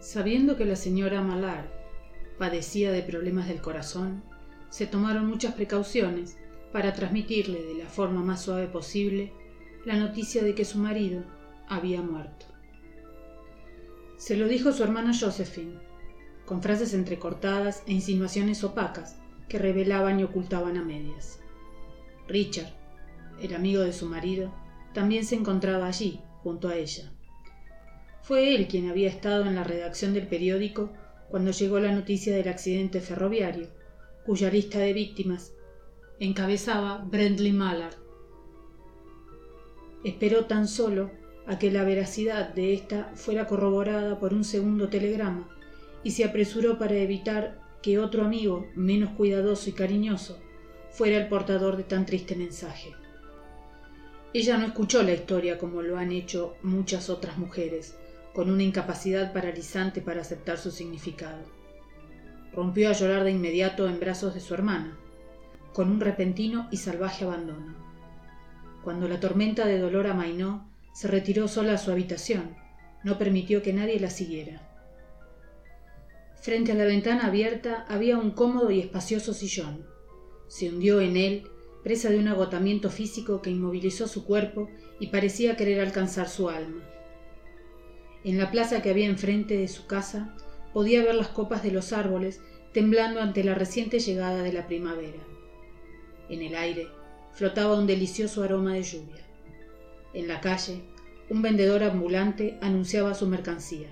Sabiendo que la señora Mallard padecía de problemas del corazón, se tomaron muchas precauciones para transmitirle de la forma más suave posible la noticia de que su marido había muerto. Se lo dijo su hermana Josephine, con frases entrecortadas e insinuaciones opacas que revelaban y ocultaban a medias. Richard, el amigo de su marido, también se encontraba allí, junto a ella. Fue él quien había estado en la redacción del periódico cuando llegó la noticia del accidente ferroviario, cuya lista de víctimas encabezaba Brendley Mallard. Esperó tan solo a que la veracidad de ésta fuera corroborada por un segundo telegrama y se apresuró para evitar que otro amigo, menos cuidadoso y cariñoso, fuera el portador de tan triste mensaje. Ella no escuchó la historia como lo han hecho muchas otras mujeres, con una incapacidad paralizante para aceptar su significado. Rompió a llorar de inmediato en brazos de su hermana, con un repentino y salvaje abandono. Cuando la tormenta de dolor amainó, se retiró sola a su habitación, no permitió que nadie la siguiera. Frente a la ventana abierta había un cómodo y espacioso sillón. Se hundió en él, presa de un agotamiento físico que inmovilizó su cuerpo y parecía querer alcanzar su alma. En la plaza que había enfrente de su casa podía ver las copas de los árboles temblando ante la reciente llegada de la primavera. En el aire flotaba un delicioso aroma de lluvia. En la calle, un vendedor ambulante anunciaba su mercancía.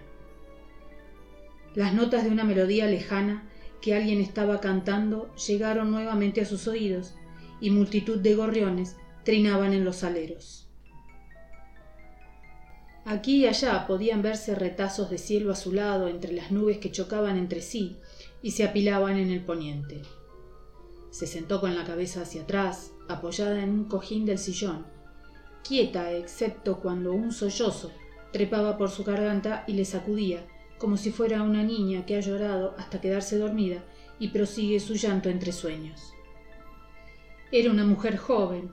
Las notas de una melodía lejana que alguien estaba cantando llegaron nuevamente a sus oídos y multitud de gorriones trinaban en los aleros. Aquí y allá podían verse retazos de cielo azulado entre las nubes que chocaban entre sí y se apilaban en el poniente. Se sentó con la cabeza hacia atrás, apoyada en un cojín del sillón, quieta excepto cuando un sollozo trepaba por su garganta y le sacudía como si fuera una niña que ha llorado hasta quedarse dormida y prosigue su llanto entre sueños. Era una mujer joven,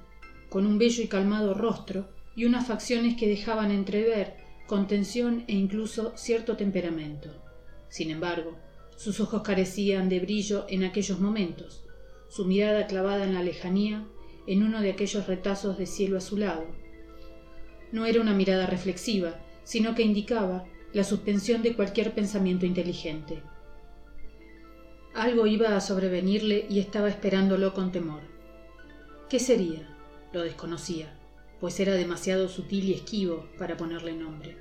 con un bello y calmado rostro y unas facciones que dejaban entrever contención e incluso cierto temperamento. Sin embargo, sus ojos carecían de brillo en aquellos momentos, su mirada clavada en la lejanía, en uno de aquellos retazos de cielo azulado. No era una mirada reflexiva, sino que indicaba la suspensión de cualquier pensamiento inteligente. Algo iba a sobrevenirle y estaba esperándolo con temor. ¿Qué sería? Lo desconocía, pues era demasiado sutil y esquivo para ponerle nombre.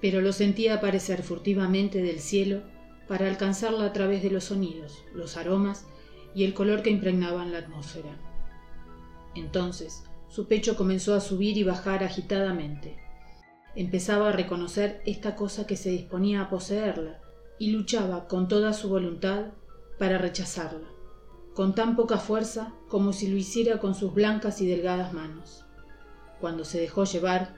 Pero lo sentía aparecer furtivamente del cielo para alcanzarla a través de los sonidos, los aromas y el color que impregnaban la atmósfera. Entonces, su pecho comenzó a subir y bajar agitadamente. Empezaba a reconocer esta cosa que se disponía a poseerla y luchaba con toda su voluntad para rechazarla, con tan poca fuerza como si lo hiciera con sus blancas y delgadas manos. Cuando se dejó llevar,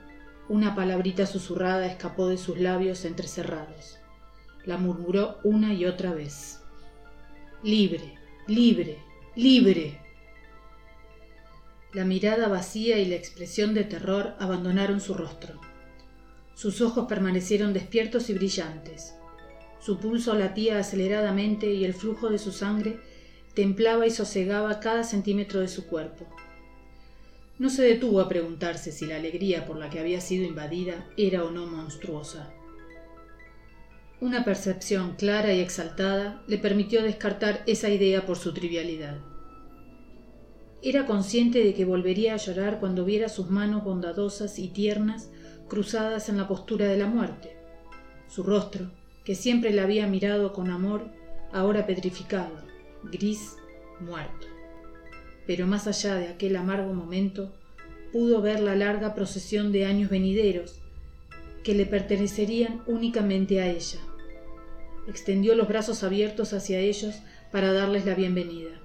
una palabrita susurrada escapó de sus labios entrecerrados. La murmuró una y otra vez. Libre, libre, libre. La mirada vacía y la expresión de terror abandonaron su rostro. Sus ojos permanecieron despiertos y brillantes. Su pulso latía aceleradamente y el flujo de su sangre templaba y sosegaba cada centímetro de su cuerpo. No se detuvo a preguntarse si la alegría por la que había sido invadida era o no monstruosa. Una percepción clara y exaltada le permitió descartar esa idea por su trivialidad. Era consciente de que volvería a llorar cuando viera sus manos bondadosas y tiernas cruzadas en la postura de la muerte. Su rostro, que siempre la había mirado con amor, ahora petrificado, gris, muerto. Pero más allá de aquel amargo momento, pudo ver la larga procesión de años venideros que le pertenecerían únicamente a ella. Extendió los brazos abiertos hacia ellos para darles la bienvenida.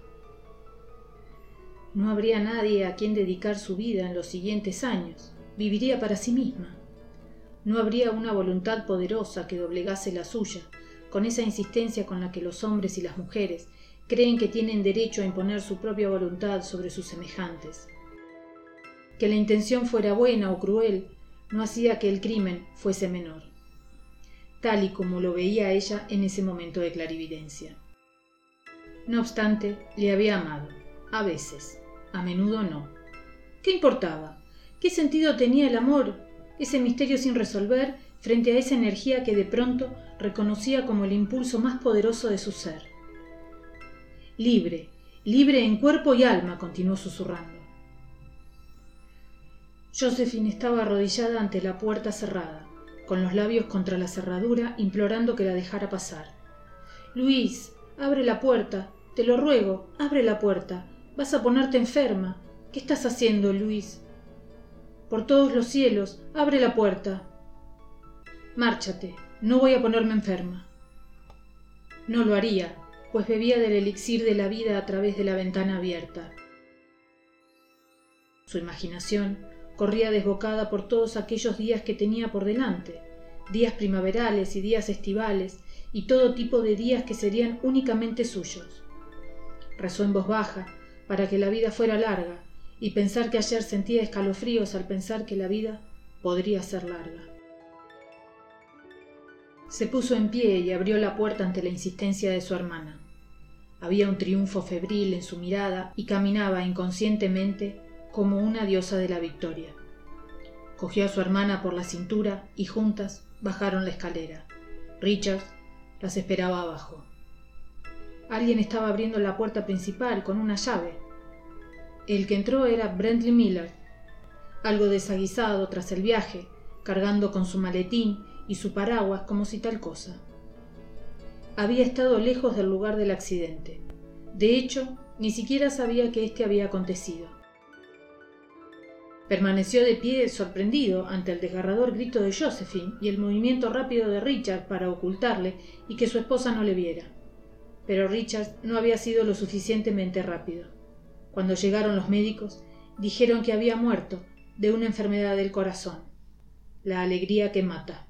No habría nadie a quien dedicar su vida en los siguientes años, viviría para sí misma. No habría una voluntad poderosa que doblegase la suya, con esa insistencia con la que los hombres y las mujeres creen que tienen derecho a imponer su propia voluntad sobre sus semejantes. Que la intención fuera buena o cruel no hacía que el crimen fuese menor. tal y como lo veía ella en ese momento de clarividencia. No obstante, le había amado, a veces, a menudo no. ¿Qué importaba? ¿Qué sentido tenía el amor, ese misterio sin resolver, frente a esa energía que de pronto reconocía como el impulso más poderoso de su ser? Libre, libre en cuerpo y alma, continuó susurrando. Josephine estaba arrodillada ante la puerta cerrada, con los labios contra la cerradura, implorando que la dejara pasar. Luis, abre la puerta, te lo ruego, abre la puerta. Vas a ponerte enferma. ¿Qué estás haciendo, Luis? Por todos los cielos, abre la puerta. Márchate, no voy a ponerme enferma. No lo haría, pues bebía del elixir de la vida a través de la ventana abierta. Su imaginación corría desbocada por todos aquellos días que tenía por delante, días primaverales y días estivales, y todo tipo de días que serían únicamente suyos. Rezó en voz baja, para que la vida fuera larga, y pensar que ayer sentía escalofríos al pensar que la vida podría ser larga. Se puso en pie y abrió la puerta ante la insistencia de su hermana. Había un triunfo febril en su mirada y caminaba inconscientemente como una diosa de la victoria. Cogió a su hermana por la cintura y juntas bajaron la escalera. Richard las esperaba abajo. Alguien estaba abriendo la puerta principal con una llave. El que entró era Brentley Miller, algo desaguisado tras el viaje, cargando con su maletín y su paraguas como si tal cosa. Había estado lejos del lugar del accidente. De hecho, ni siquiera sabía que éste había acontecido. Permaneció de pie sorprendido ante el desgarrador grito de Josephine y el movimiento rápido de Richard para ocultarle y que su esposa no le viera. Pero Richard no había sido lo suficientemente rápido. Cuando llegaron los médicos, dijeron que había muerto de una enfermedad del corazón, la alegría que mata.